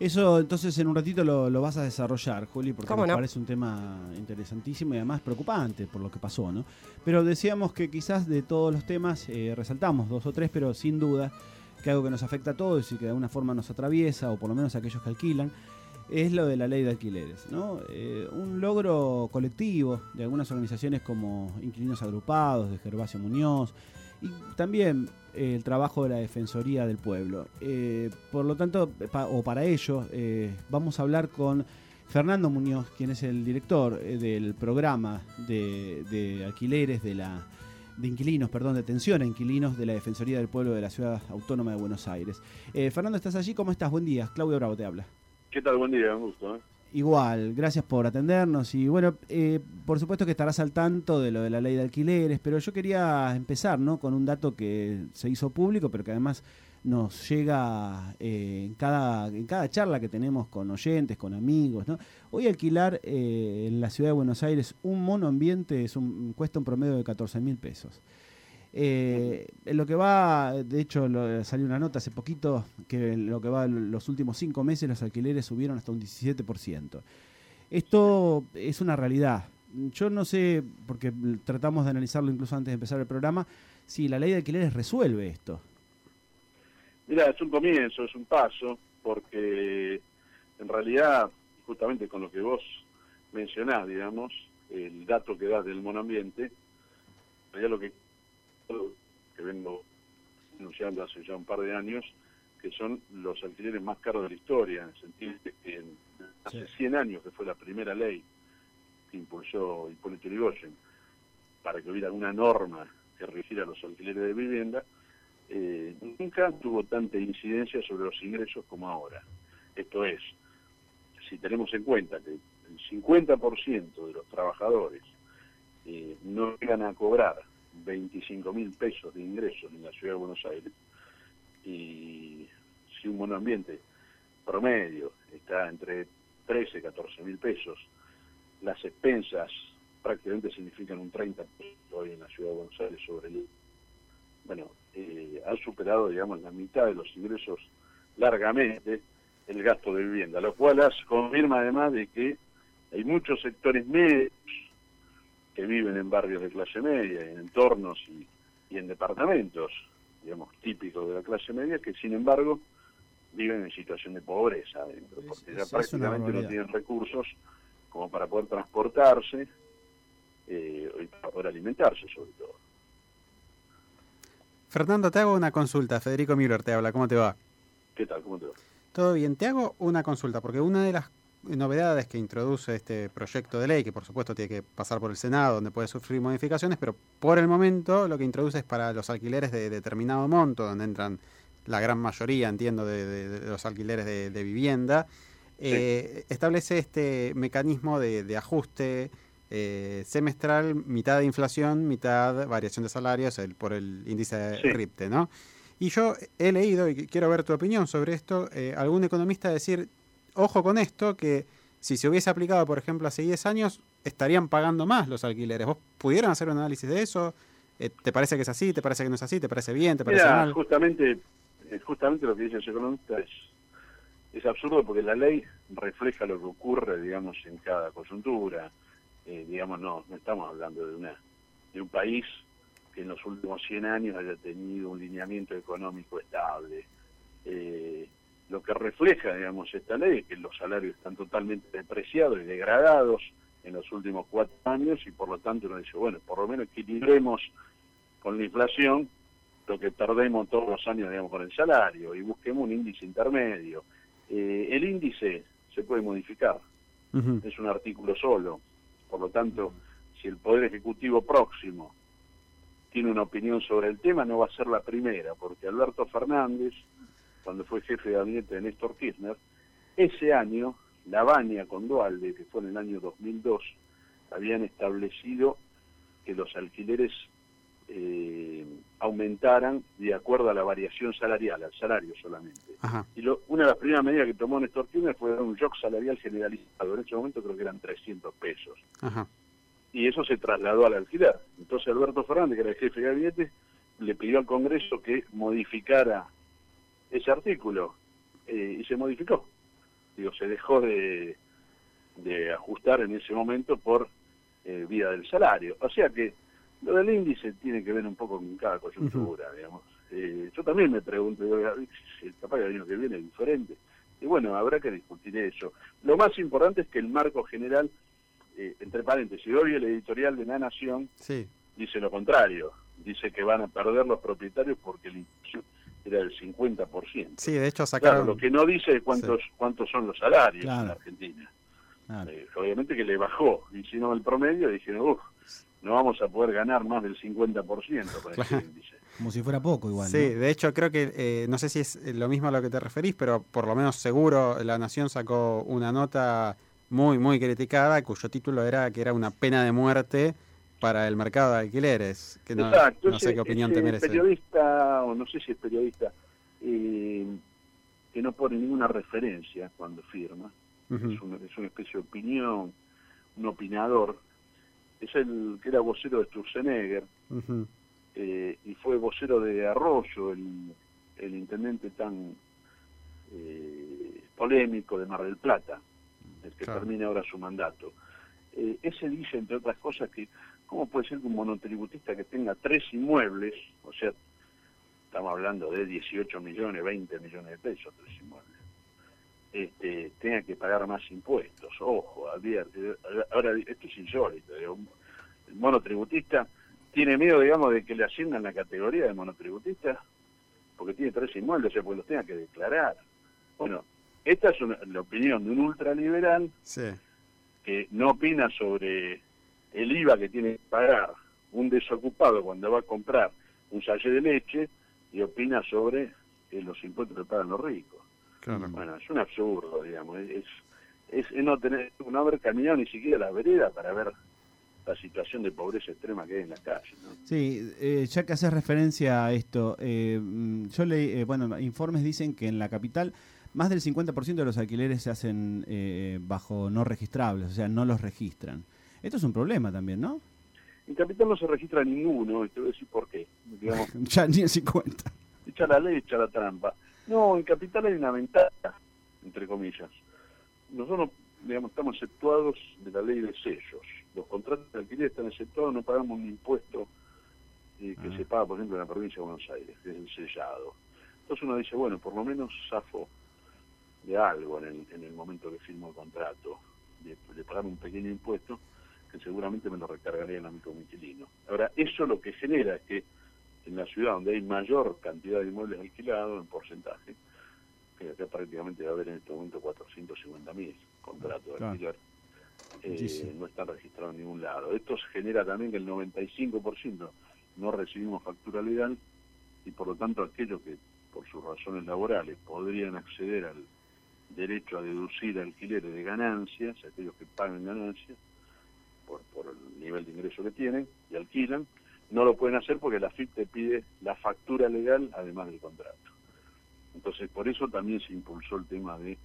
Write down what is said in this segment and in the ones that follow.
Eso entonces en un ratito lo, vas a desarrollar, Juli, porque me parece un tema interesantísimo y además preocupante por lo que pasó, ¿no? Pero decíamos que quizás de todos los temas eh, resaltamos dos o tres, pero sin duda que algo que nos afecta a todos y que de alguna forma nos atraviesa, o por lo menos a aquellos que alquilan, es lo de la ley de alquileres. ¿no? Eh, un logro colectivo de algunas organizaciones como Inquilinos Agrupados, de Gervasio Muñoz, y también eh, el trabajo de la Defensoría del Pueblo. Eh, por lo tanto, o para ello, vamos a hablar con Fernando Muñoz, quien es el director del programa de, de alquileres de la de inquilinos, perdón, de atención inquilinos de la Defensoría del Pueblo de la Ciudad Autónoma de Buenos Aires. Fernando, ¿estás allí? ¿Cómo estás? Buen día. Claudio Bravo te habla. ¿Qué tal? Buen día, un gusto. ¿eh? Igual, gracias por atendernos y bueno, eh, por supuesto que estarás al tanto de lo de la ley de alquileres, pero yo quería empezar ¿no? con un dato que se hizo público, pero que además nos llega eh, en, cada, en cada charla que tenemos con oyentes, con amigos. ¿no? Hoy alquilar en la ciudad de Buenos Aires un monoambiente es un, cuesta un promedio de 14 mil pesos. Eh, en lo que va, de hecho salió una nota hace poquito que en lo que va los últimos cinco meses los alquileres subieron hasta un 17%. Esto es una realidad. Yo no sé, porque tratamos de analizarlo incluso antes de empezar el programa, si la ley de alquileres resuelve esto. Mira, es un comienzo, es un paso, porque en realidad, justamente con lo que vos mencionás, digamos, el dato que das del monoambiente, ya lo que que vengo anunciando hace ya un par de años, que son los alquileres más caros de la historia, en el sentido de que hace 100 años que fue la primera ley que impulsó Hipólito Yrigoyen para que hubiera una norma que rigiera los alquileres de vivienda, eh, nunca tuvo tanta incidencia sobre los ingresos como ahora. Esto es, si tenemos en cuenta que el 50% de los trabajadores eh, no llegan a cobrar 25 mil pesos de ingresos en la ciudad de Buenos Aires. Y si un monoambiente promedio está entre 13 y 14 mil pesos, las expensas prácticamente significan un 30% hoy en la ciudad de Buenos Aires sobre el... Bueno, eh, han superado, digamos, la mitad de los ingresos largamente el gasto de vivienda, lo cual confirma además de que hay muchos sectores medios que viven en barrios de clase media, en entornos y, en departamentos, digamos, típicos de la clase media, que sin embargo viven en situación de pobreza adentro, porque ya prácticamente no tienen recursos como para poder transportarse eh, y para poder alimentarse sobre todo. Fernando, te hago una consulta. Federico Müller te habla. ¿Cómo te va? ¿Qué tal? ¿Cómo te va? Todo bien. Te hago una consulta, porque una de las novedades que introduce este proyecto de ley, que por supuesto tiene que pasar por el Senado, donde puede sufrir modificaciones, pero por el momento lo que introduce es para los alquileres de determinado monto, donde entran la gran mayoría, entiendo, de, los alquileres de, vivienda, eh, establece este mecanismo de, ajuste eh, semestral, mitad de inflación, mitad variación de salarios el, por el índice de RIPTE, ¿no? Y yo he leído, y quiero ver tu opinión sobre esto, eh, algún economista decir, ojo con esto, que si se hubiese aplicado, por ejemplo, hace 10 años, estarían pagando más los alquileres. ¿Vos pudieron hacer un análisis de eso? Eh, ¿Te parece que es así? ¿Te parece que no es así? ¿Te parece bien? ¿Te parece mal? Justamente, eh, justamente lo que dice el economista es, es absurdo porque la ley refleja lo que ocurre, digamos, en cada coyuntura. Eh, digamos, no, no estamos hablando de, una, de un país que en los últimos 100 años haya tenido un lineamiento económico estable. Eh, lo que refleja, digamos, esta ley es que los salarios están totalmente depreciados y degradados en los últimos cuatro años y por lo tanto uno dice, bueno, por lo menos equilibremos con la inflación lo que perdemos todos los años, digamos, con el salario y busquemos un índice intermedio. Eh, el índice se puede modificar, es un artículo solo, por lo tanto, si el Poder Ejecutivo próximo tiene una opinión sobre el tema, no va a ser la primera, porque Alberto Fernández cuando fue jefe de gabinete de Néstor Kirchner, ese año, la Baña con Dualde, que fue en el año 2002, habían establecido que los alquileres eh, aumentaran de acuerdo a la variación salarial, al salario solamente. Y una de las primeras medidas que tomó Néstor Kirchner fue dar un shock salarial generalizado. En ese momento creo que eran 300 pesos. Y eso se trasladó al alquiler. Entonces Alberto Fernández, que era el jefe de gabinete, le pidió al Congreso que modificara ese artículo eh, y se modificó. digo, se dejó de, de ajustar en ese momento por eh, vía del salario. O sea que lo del índice tiene que ver un poco con cada coyuntura, digamos. Eh, yo también me pregunto, capaz que el año que viene es diferente. Y bueno, habrá que discutir eso. Lo más importante es que el marco general, eh, entre paréntesis, hoy el editorial de La Nación dice lo contrario. Dice que van a perder los propietarios porque el era del 50%. Sí, de hecho sacaron... lo que no dice es cuántos, cuántos son los salarios en Argentina. Eh, obviamente que le bajó, y si no el promedio, dijeron, uff, no vamos a poder ganar más del 50% con este índice. Como si fuera poco igual. Sí, de hecho creo que, eh, no sé si es lo mismo a lo que te referís, pero por lo menos seguro La Nación sacó una nota muy, muy criticada, cuyo título era que era una pena de muerte para el mercado de alquileres. Que no, Exacto, no sé qué opinión te merece. periodista, o no sé si es periodista, eh, que no pone ninguna referencia cuando firma, es, una, es, una, especie de opinión, un opinador, es el que era vocero de Sturzenegger, eh, y fue vocero de Arroyo, el, el intendente tan eh, polémico de Mar del Plata, el que termina ahora su mandato. Eh, ese dice, entre otras cosas, que cómo puede ser que un monotributista que tenga tres inmuebles, o sea, estamos hablando de 18 millones, 20 millones de pesos, tres inmuebles, este, tenga que pagar más impuestos. Ojo, ahora esto es insólito. El monotributista tiene miedo, digamos, de que le asignan la categoría de monotributista porque tiene tres inmuebles, o sea, pues los tenga que declarar. Bueno, esta es la opinión de un ultraliberal que no opina sobre el IVA que tiene que pagar un desocupado cuando va a comprar un sallé de leche y opina sobre eh, los impuestos que pagan los ricos. Bueno, es un absurdo, digamos, es, es, no tener no haber caminado ni siquiera la vereda para ver la situación de pobreza extrema que hay en la calle. Sí, eh, ya que haces referencia a esto, eh, mm, yo leí, eh, bueno, informes dicen que en la capital más del 50% de los alquileres se hacen bajo no registrables, o sea, no los registran. Esto es un problema también, ¿no? En capital no se registra ninguno, y te voy a decir por qué. ya ni el 50. Echa la ley, echa la trampa. No, en capital hay una ventaja, entre comillas. Nosotros digamos, estamos exceptuados de la ley de sellos. Los contratos de alquiler están exceptuados, no pagamos un impuesto eh, que ah. se paga, por ejemplo, en la provincia de Buenos Aires, que es el sellado. Entonces uno dice, bueno, por lo menos zafo de algo en el, en el momento que firmo el contrato, de, pagar un pequeño impuesto que seguramente me lo recargaría en el ámbito inquilino. Ahora, eso lo que genera es que en la ciudad donde hay mayor cantidad de inmuebles alquilados en porcentaje, que acá prácticamente va a haber en este momento 450.000 contratos de alquiler, eh, no están registrados en ningún lado. Esto genera también que el 95% no recibimos factura legal y por lo tanto aquellos que por sus razones laborales podrían acceder al derecho a deducir alquileres de ganancias, aquellos que pagan ganancias por, por el nivel de ingreso que tienen y alquilan, no lo pueden hacer porque la FIP te pide la factura legal además del contrato. Entonces, por eso también se impulsó el tema de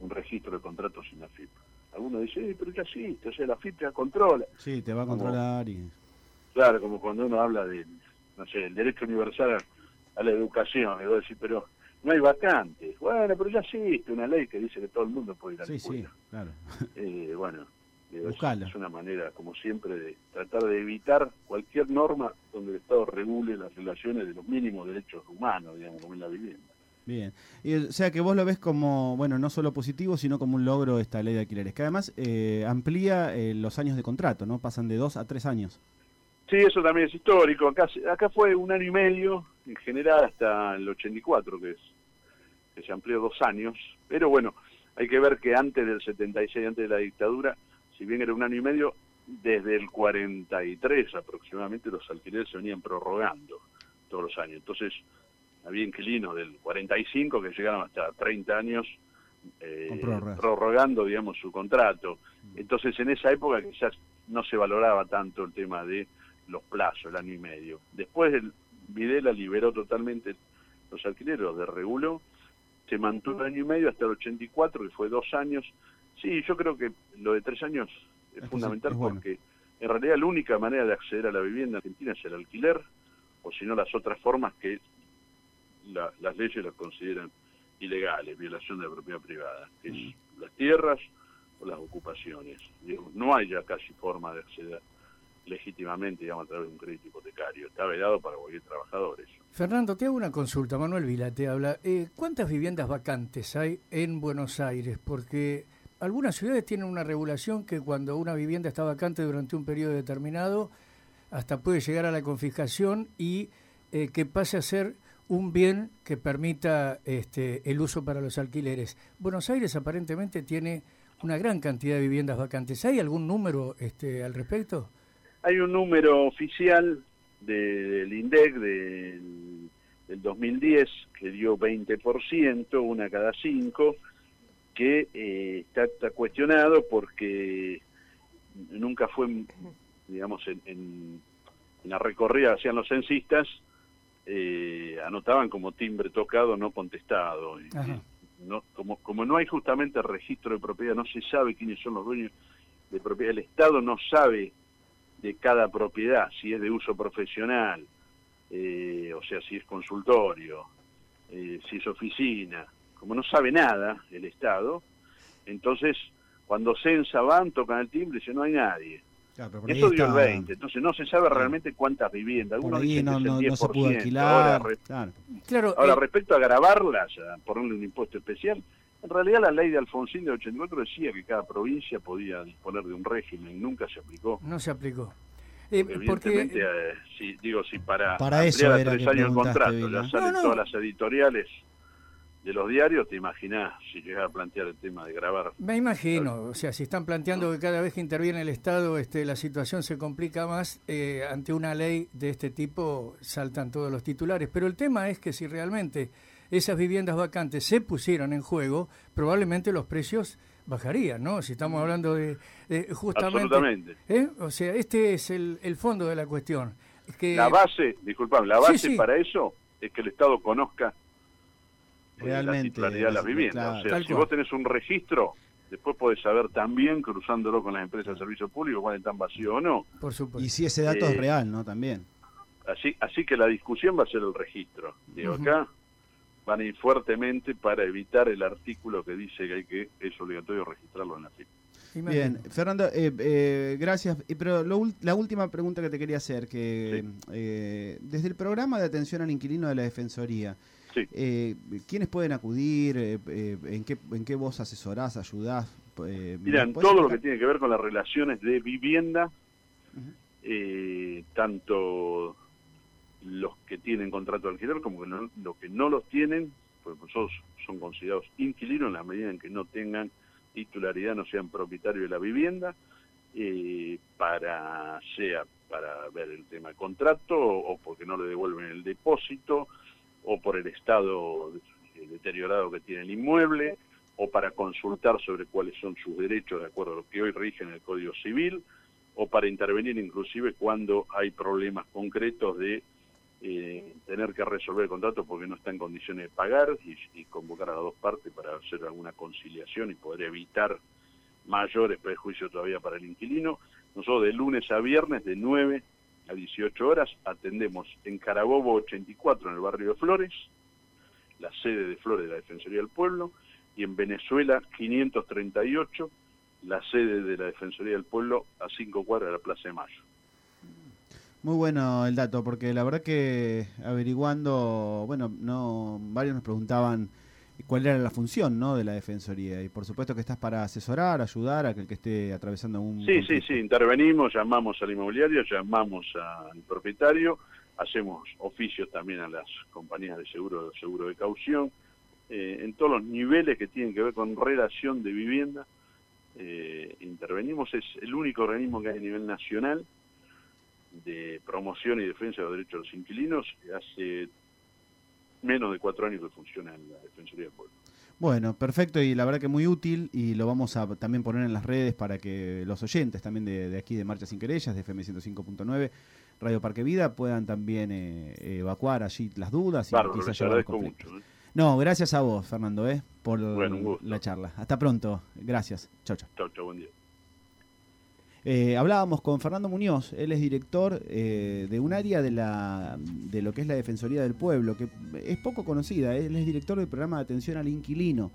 un registro de contratos sin la FIP. Algunos dicen, pero ya existe, o sea, la FIP te controla. Sí, te va a controlar y... Claro, como cuando uno habla de, no sé, el derecho universal a, la educación, y voy a decir, pero no hay vacantes. Bueno, pero ya existe una ley que dice que todo el mundo puede ir a la escuela. Sí, claro. Eh, bueno, es, una manera, como siempre, de tratar de evitar cualquier norma donde el Estado regule las relaciones de los mínimos derechos humanos, digamos, como en la vivienda. Bien. Y, o sea que vos lo ves como, bueno, no solo positivo, sino como un logro esta ley de alquileres, que además eh, amplía eh, los años de contrato, ¿no? Pasan de dos a tres años. Sí, eso también es histórico. Acá, acá fue un año y medio, en general hasta el 84, que, es, que se amplió dos años. Pero bueno, hay que ver que antes del 76, antes de la dictadura, si bien era un año y medio, desde el 43 aproximadamente los alquileres se venían prorrogando todos los años. Entonces, había inquilinos del 45 que llegaron hasta 30 años eh, prorrogando, digamos, su contrato. Mm. Entonces, en esa época quizás no se valoraba tanto el tema de los plazos, el año y medio. Después el Videla liberó totalmente los alquileres, de reguló, se mantuvo un año y medio hasta el 84, que fue dos años. Sí, yo creo que lo de tres años es, fundamental porque en realidad la única manera de acceder a la vivienda argentina es el alquiler, o si no las otras formas que las leyes las consideran ilegales, violación de la propiedad privada, que es mm. las tierras o las ocupaciones. no hay ya casi forma de acceder legítimamente, digamos, a través de un crédito hipotecario. Está vedado para cualquier trabajador eso. Fernando, te hago una consulta. Manuel Vila te habla. Eh, ¿Cuántas viviendas vacantes hay en Buenos Aires? Porque algunas ciudades tienen una regulación que cuando una vivienda está vacante durante un periodo determinado, hasta puede llegar a la confiscación y eh, que pase a ser un bien que permita este, el uso para los alquileres. Buenos Aires aparentemente tiene una gran cantidad de viviendas vacantes. ¿Hay algún número este, al respecto? Hay un número oficial del INDEC del, del 2010 que dio 20%, una cada cinco, que eh, está, cuestionado porque nunca fue, digamos, en, la recorrida hacían los censistas, eh, anotaban como timbre tocado, no contestado. no, como, como no hay justamente registro de propiedad, no se sabe quiénes son los dueños de propiedad, el Estado no sabe de cada propiedad, si es de uso profesional, eh, o sea, si es consultorio, si es oficina, como no sabe nada el Estado, entonces cuando censa van, tocan el timbre y dicen no hay nadie. Eso dio el 20, entonces no se sabe realmente cuántas viviendas. Algunos dicen no, que es el 10%. se puede alquilar. Ahora, ahora eh, respecto a grabarlas, a ponerle un impuesto especial, en realidad la ley de Alfonsín de 84 decía que cada provincia podía disponer de un régimen, nunca se aplicó. No se aplicó. Eh, evidentemente, eh, si, digo, si para, para eso a tres años el contrato, ya salen todas las editoriales de los diarios, te imaginás si llegas a plantear el tema de grabar. Me imagino, o sea, si están planteando que cada vez que interviene el Estado este, la situación se complica más, eh, ante una ley de este tipo saltan todos los titulares. Pero el tema es que si realmente esas viviendas vacantes se pusieran en juego, probablemente los precios bajarían, ¿no? Si estamos hablando de, justamente... Absolutamente. ¿eh? O sea, este es el, el fondo de la cuestión. Que... La base, disculpame, la base para eso es que el Estado conozca Realmente, la titularidad de las viviendas. o sea, si vos tenés un registro, después podés saber también, cruzándolo con las empresas de servicio público, cuál están vacíos o no. Por supuesto. Y si ese dato es eh, real, ¿no? También. Así, así que la discusión va a ser el registro. Digo, acá van a ir fuertemente para evitar el artículo que dice que hay que es obligatorio registrarlo en la FIP. Bien, Fernando, eh, eh, gracias. Pero la última pregunta que te quería hacer, que desde el programa de atención al inquilino de la Defensoría, eh, ¿Quiénes pueden acudir? Eh, eh, ¿en, qué, ¿En qué vos asesorás, ayudás? Eh, Mira, todo lo que tiene que ver con las relaciones de vivienda, tanto los que tienen contrato de alquiler como los que no los tienen, pues nosotros son considerados inquilinos en la medida en que no tengan titularidad, no sean propietarios de la vivienda, para sea para ver el tema de contrato o porque no le devuelven el depósito o por el estado deteriorado que tiene el inmueble, o para consultar sobre cuáles son sus derechos de acuerdo a lo que hoy rige en el Código Civil, o para intervenir inclusive cuando hay problemas concretos de eh, tener que resolver el contrato porque no está en condiciones de pagar y, convocar a las dos partes para hacer alguna conciliación y poder evitar mayores prejuicios todavía para el inquilino. Nosotros de lunes a viernes de 9 a 18 horas atendemos en Carabobo 84 en el barrio de Flores, la sede de Flores de la Defensoría del Pueblo, y en Venezuela 538, la sede de la Defensoría del Pueblo a 5 cuadras de la Plaza de Mayo. Muy bueno el dato, porque la verdad que averiguando, bueno, no varios nos preguntaban cuál era la función ¿no? de la Defensoría. Y por supuesto que estás para asesorar, ayudar a aquel que esté atravesando un... Sí, sí, sí, intervenimos, llamamos al inmobiliario, llamamos al propietario, hacemos oficios también a las compañías de seguro, seguro de caución, eh, en todos los niveles que tienen que ver con relación de vivienda. Eh, intervenimos, es el único organismo que hay a nivel nacional de promoción y defensa de los derechos de los inquilinos. Hace menos de cuatro años que funciona en la Defensoría del Pueblo. Bueno, perfecto y la verdad que muy útil y lo vamos a también poner en las redes para que los oyentes también de, aquí de Marcha Sin Querellas, de FM 105.9, Radio Parque Vida, puedan también eh, evacuar allí las dudas y quizás llevar Mucho, ¿eh? No, gracias a vos, Fernando, ¿eh? por la charla. Hasta pronto. Gracias. Chau, chau. Chau, chau, buen día. Eh, hablábamos con Fernando Muñoz, él es director eh, de un área de, la, de lo que es la Defensoría del Pueblo, que es poco conocida, él es director del programa de atención al inquilino.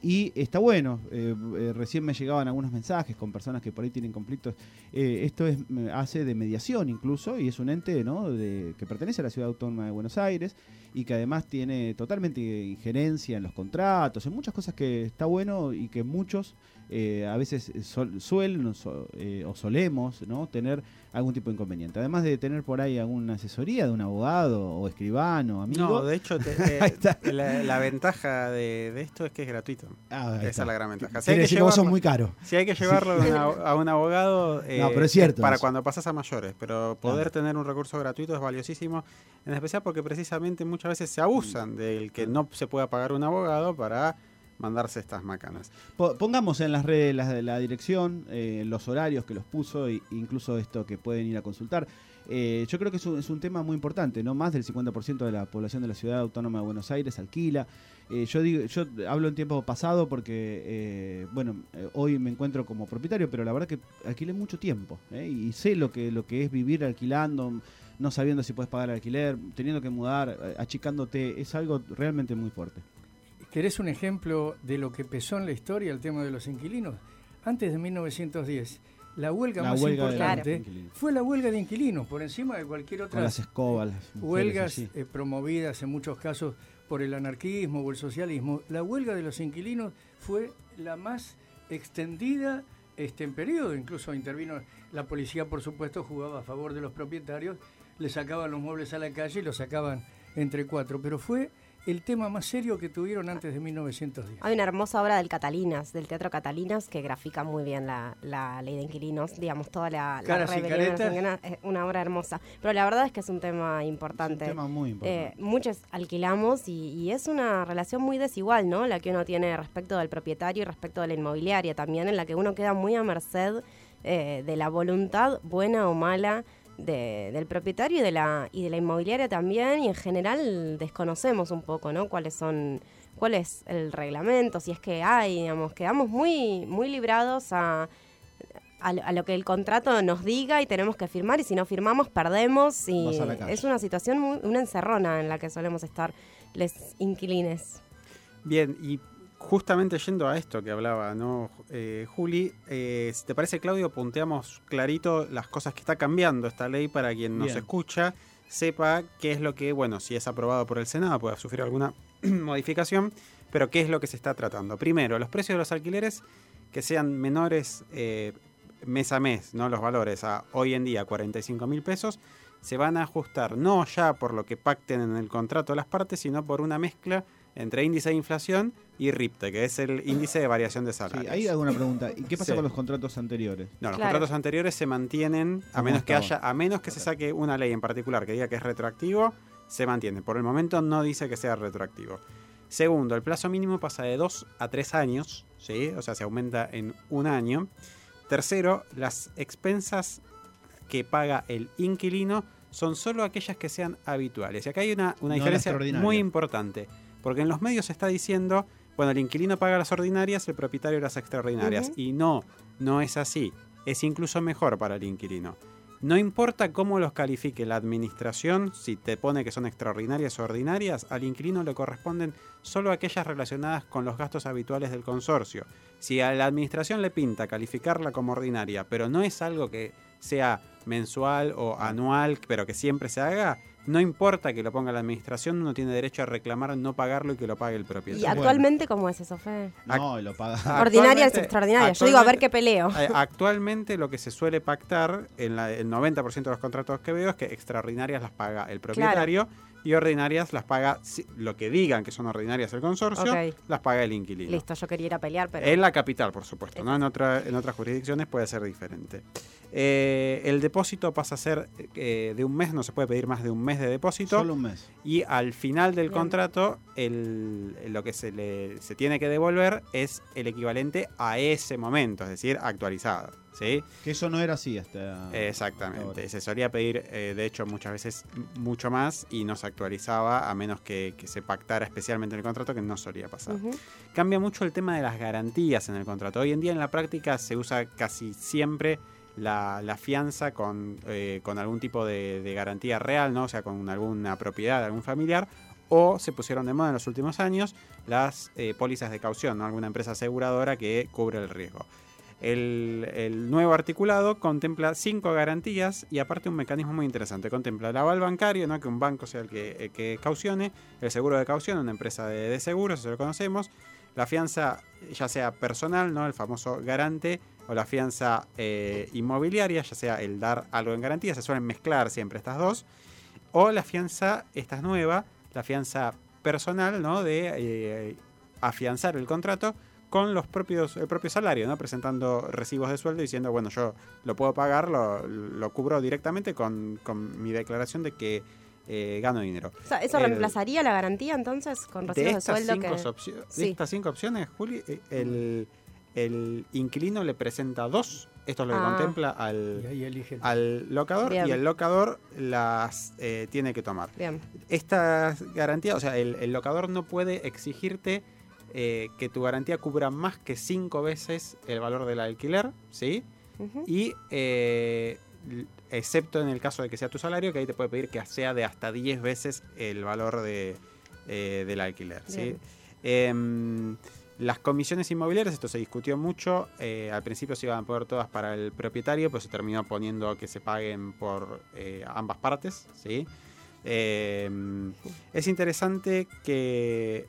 Y está bueno, eh, eh, recién me llegaban algunos mensajes con personas que por ahí tienen conflictos. Eh, esto es, hace de mediación incluso y es un ente que pertenece a la Ciudad Autónoma de Buenos Aires y que además tiene totalmente injerencia en los contratos, en muchas cosas que está bueno y que muchos a veces suelen o solemos ¿no? tener algún tipo de inconveniente. Además de tener por ahí alguna asesoría de un abogado o escribano, amigo. No, de hecho, la, ventaja de, esto es que es gratuito. Ah, Esa es la gran ventaja. Si hay que llevarlo, muy caro. Si hay que llevarlo a, un abogado no, pero es cierto, para cuando pasas a mayores, pero poder tener un recurso gratuito es valiosísimo, en especial porque precisamente muchas veces se abusan del que no se pueda pagar un abogado para mandarse estas macanas. Pongamos en las redes la, dirección, eh, los horarios que los puso e incluso esto que pueden ir a consultar. Eh, yo creo que es un, tema muy importante, no más del 50% de la población de la ciudad autónoma de Buenos Aires alquila. Eh, yo digo, yo hablo en tiempo pasado porque, bueno, hoy me encuentro como propietario, pero la verdad que alquilé mucho tiempo y sé lo que lo que es vivir alquilando, no sabiendo si puedes pagar el alquiler, teniendo que mudar, achicándote, es algo realmente muy fuerte. ¿Querés un ejemplo de lo que pesó en la historia el tema de los inquilinos? Antes de 1910, la huelga más importante fue la huelga de inquilinos, por encima de cualquier otra. las escobas. huelgas eh, promovidas en muchos casos por el anarquismo o el socialismo. La huelga de los inquilinos fue la más extendida este, en periodo. Incluso intervino la policía, por supuesto, jugaba a favor de los propietarios, le sacaban los muebles a la calle y los sacaban entre cuatro. Pero fue el tema más serio que tuvieron antes de 1910. Hay una hermosa obra del Catalinas, del Teatro Catalinas, que grafica muy bien la, ley de inquilinos, digamos, toda la, rebelión. Es una obra hermosa. Pero la verdad es que es un tema importante. Es un tema muy importante. Eh, muchos alquilamos y, es una relación muy desigual, ¿no? La que uno tiene respecto del propietario y respecto de la inmobiliaria también, en la que uno queda muy a merced eh, de la voluntad, buena o mala, del propietario y de la y de la inmobiliaria también y en general desconocemos un poco no cuáles son cuál es el reglamento si es que hay digamos quedamos muy muy librados a, a, lo que el contrato nos diga y tenemos que firmar y si no firmamos perdemos y es una situación muy, una encerrona en la que solemos estar les inquilines. Bien y justamente yendo a esto que hablaba, ¿no? Eh, Juli, eh, si te parece, Claudio, punteamos clarito las cosas que está cambiando esta ley para quien nos escucha sepa qué es lo que, bueno, si es aprobado por el Senado puede sufrir alguna modificación, pero qué es lo que se está tratando. Primero, los precios de los alquileres que sean menores eh, mes a mes, ¿no? Los valores a hoy en día 45 mil pesos, se van a ajustar no ya por lo que pacten en el contrato las partes, sino por una mezcla entre índice de inflación y RIPTE, que es el índice de variación de salarios. Sí, hay alguna pregunta. ¿Y qué pasa con los contratos anteriores? No, los contratos anteriores se mantienen, a menos que haya, a menos que se saque una ley en particular que diga que es retroactivo, se mantiene. Por el momento no dice que sea retroactivo. Segundo, el plazo mínimo pasa de 2 a 3 años, ¿sí? o sea, se aumenta en un año. Tercero, las expensas que paga el inquilino son solo aquellas que sean habituales. Y acá hay una, una diferencia muy importante. Porque en los medios se está diciendo, bueno, el inquilino paga las ordinarias, el propietario las extraordinarias. Y no, no es así. Es incluso mejor para el inquilino. No importa cómo los califique la administración, si te pone que son extraordinarias o ordinarias, al inquilino le corresponden solo aquellas relacionadas con los gastos habituales del consorcio. Si a la administración le pinta calificarla como ordinaria, pero no es algo que sea mensual o anual, pero que siempre se haga, no importa que lo ponga la administración, uno tiene derecho a reclamar no pagarlo y que lo pague el propietario. ¿Y actualmente cómo es eso, Fe? No, lo paga. Ordinarias, extraordinarias. Yo digo, a ver qué peleo. Actualmente lo que se suele pactar, en el 90% de los contratos que veo, es que extraordinarias las paga el propietario y ordinarias las paga, lo que digan que son ordinarias el consorcio, las paga el inquilino. Listo, yo quería ir a pelear, pero... En la capital, por supuesto, ¿no? En, otra, en otras jurisdicciones puede ser diferente. Eh, el depósito pasa a ser eh, de un mes, no se puede pedir más de un mes de depósito. Solo un mes. Y al final del contrato, el, lo que se, le, se tiene que devolver es el equivalente a ese momento, es decir, actualizado. ¿Sí? Que eso no era así hasta. Exactamente. Se solía pedir, eh, de hecho, muchas veces mucho más y no se actualizaba a menos que, se pactara especialmente en el contrato, que no solía pasar. Cambia mucho el tema de las garantías en el contrato. Hoy en día en la práctica se usa casi siempre la, fianza con, eh, con, algún tipo de, garantía real, ¿no? o sea, con alguna propiedad de algún familiar, o se pusieron de moda en los últimos años las eh, pólizas de caución, ¿no? alguna empresa aseguradora que cubre el riesgo. El, nuevo articulado contempla cinco garantías y aparte un mecanismo muy interesante. Contempla el aval bancario, ¿no? que un banco sea el que, que caucione, el seguro de caución, una empresa de, seguros, eso lo conocemos, la fianza ya sea personal, ¿no? el famoso garante, o la fianza eh, inmobiliaria, ya sea el dar algo en garantía, se suelen mezclar siempre estas dos, o la fianza, esta es nueva, la fianza personal, ¿no? de eh, afianzar el contrato con los propios, el propio salario, ¿no? presentando recibos de sueldo diciendo, bueno, yo lo puedo pagar, lo, cubro directamente con, mi declaración de que eh, gano dinero. ¿Eso reemplazaría la garantía entonces con recibos de, sueldo? De estas cinco opciones, Juli, el, el inquilino le presenta dos. Esto es lo que ah. contempla al, al locador y el locador las eh, tiene que tomar. Bien. Estas garantías, o sea, el, locador no puede exigirte eh, que tu garantía cubra más que cinco veces el valor del alquiler, ¿sí? Y eh, excepto en el caso de que sea tu salario, que ahí te puede pedir que sea de hasta 10 veces el valor de, del alquiler, ¿sí? Em, las comisiones inmobiliarias, esto se discutió mucho, eh, al principio se iban a poner todas para el propietario, pero se terminó poniendo que se paguen por eh, ambas partes. ¿sí? Eh, es interesante que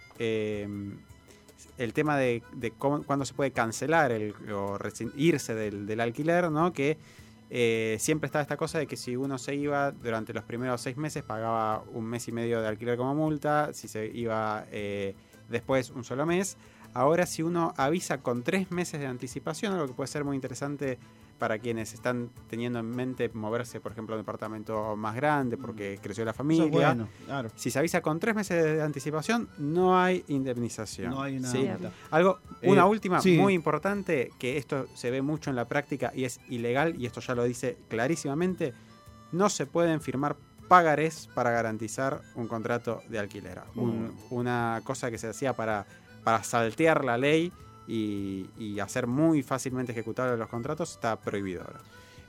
el tema de, cómo, cuándo se puede cancelar el, o irse del, alquiler, ¿no? que siempre está esta cosa de que si uno se iba durante los primeros seis meses pagaba un mes y medio de alquiler como multa, si se iba después un solo mes. Ahora si uno avisa con tres meses de anticipación, algo que puede ser muy interesante para quienes están teniendo en mente moverse, por ejemplo, a un departamento más grande porque mm. creció la familia. Si se avisa con tres meses de anticipación, no hay indemnización. No hay una Algo, una eh, última muy importante, que esto se ve mucho en la práctica y es ilegal, y esto ya lo dice clarísimamente, no se pueden firmar pagarés para garantizar un contrato de alquiler. Mm. una cosa que se hacía para para saltear la ley y, hacer muy fácilmente ejecutables los contratos está prohibido ahora.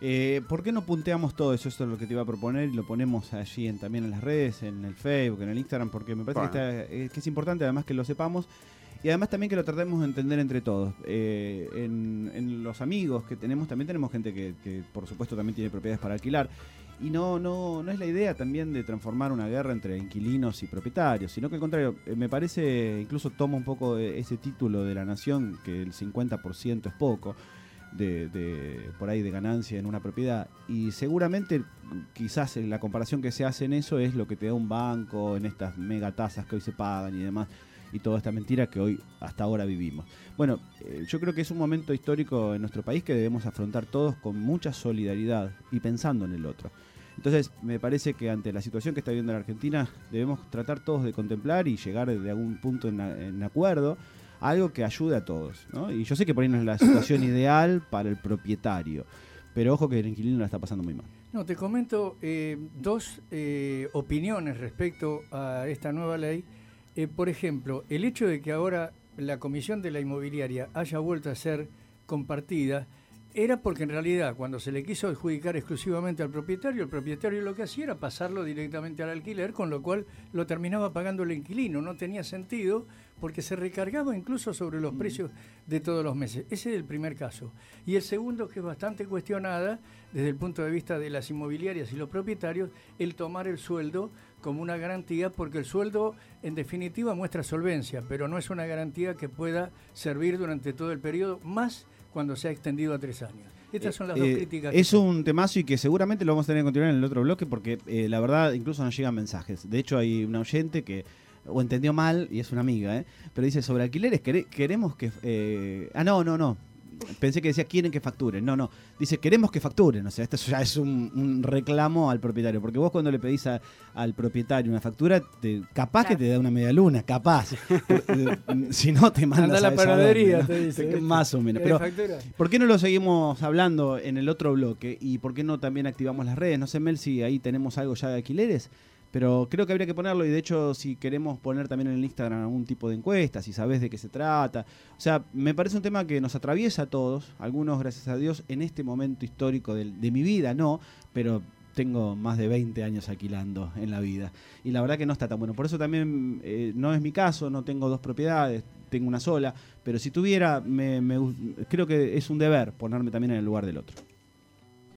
Eh, ¿Por qué no punteamos todo eso? Esto es lo que te iba a proponer y lo ponemos allí en, también en las redes, en el Facebook, en el Instagram, porque me parece eh, que, es importante además que lo sepamos y además también que lo tratemos de entender entre todos. Eh, en, los amigos que tenemos, también tenemos gente que, que, por supuesto también tiene propiedades para alquilar y no, no, no es la idea también de transformar una guerra entre inquilinos y propietarios, sino que al contrario, eh, me parece, incluso toma un poco ese título de la nación, que el 50% es poco, de, por ahí de ganancia en una propiedad. Y seguramente, quizás la comparación que se hace en eso es lo que te da un banco, en estas megatasas que hoy se pagan y demás y toda esta mentira que hoy hasta ahora vivimos. Bueno, eh, yo creo que es un momento histórico en nuestro país que debemos afrontar todos con mucha solidaridad y pensando en el otro. Entonces, me parece que ante la situación que está viviendo la Argentina, debemos tratar todos de contemplar y llegar de algún punto en, acuerdo a algo que ayude a todos. ¿no? Y yo sé que por ahí no es la situación ideal para el propietario, pero ojo que el inquilino la está pasando muy mal. No, te comento eh, dos eh, opiniones respecto a esta nueva ley. Eh, por ejemplo, el hecho de que ahora la comisión de la inmobiliaria haya vuelto a ser compartida era porque en realidad cuando se le quiso adjudicar exclusivamente al propietario, el propietario lo que hacía era pasarlo directamente al alquiler, con lo cual lo terminaba pagando el inquilino. No tenía sentido porque se recargaba incluso sobre los mm. precios de todos los meses. Ese es el primer caso. Y el segundo, que es bastante cuestionada desde el punto de vista de las inmobiliarias y los propietarios, el tomar el sueldo como una garantía, porque el sueldo en definitiva muestra solvencia, pero no es una garantía que pueda servir durante todo el periodo, más cuando se ha extendido a tres años. Estas son las dos eh, críticas. Es un temazo y que seguramente lo vamos a tener que continuar en el otro bloque porque eh, la verdad incluso nos llegan mensajes. De hecho hay un oyente que o entendió mal y es una amiga, ¿eh? pero dice sobre alquileres queremos que... ah, no, no, no pensé que decía quieren que facturen. No, no. Dice queremos que facturen. O sea, esto ya es un, reclamo al propietario. Porque vos cuando le pedís al propietario una factura, te, capaz que te da una media luna, capaz. si no, te manda la panadería, te dice. Más o menos. Pero, ¿por qué no lo seguimos hablando en el otro bloque? ¿Y por qué no también activamos las redes? No sé, Mel, si ahí tenemos algo ya de alquileres. Pero creo que habría que ponerlo y de hecho si queremos poner también en el Instagram algún tipo de encuesta, si sabes de qué se trata. O sea, me parece un tema que nos atraviesa a todos, algunos gracias a Dios en este momento histórico de, de mi vida, no, pero tengo más de 20 años alquilando en la vida. Y la verdad que no está tan bueno. Por eso también eh, no es mi caso, no tengo dos propiedades, tengo una sola. Pero si tuviera, me, creo que es un deber ponerme también en el lugar del otro.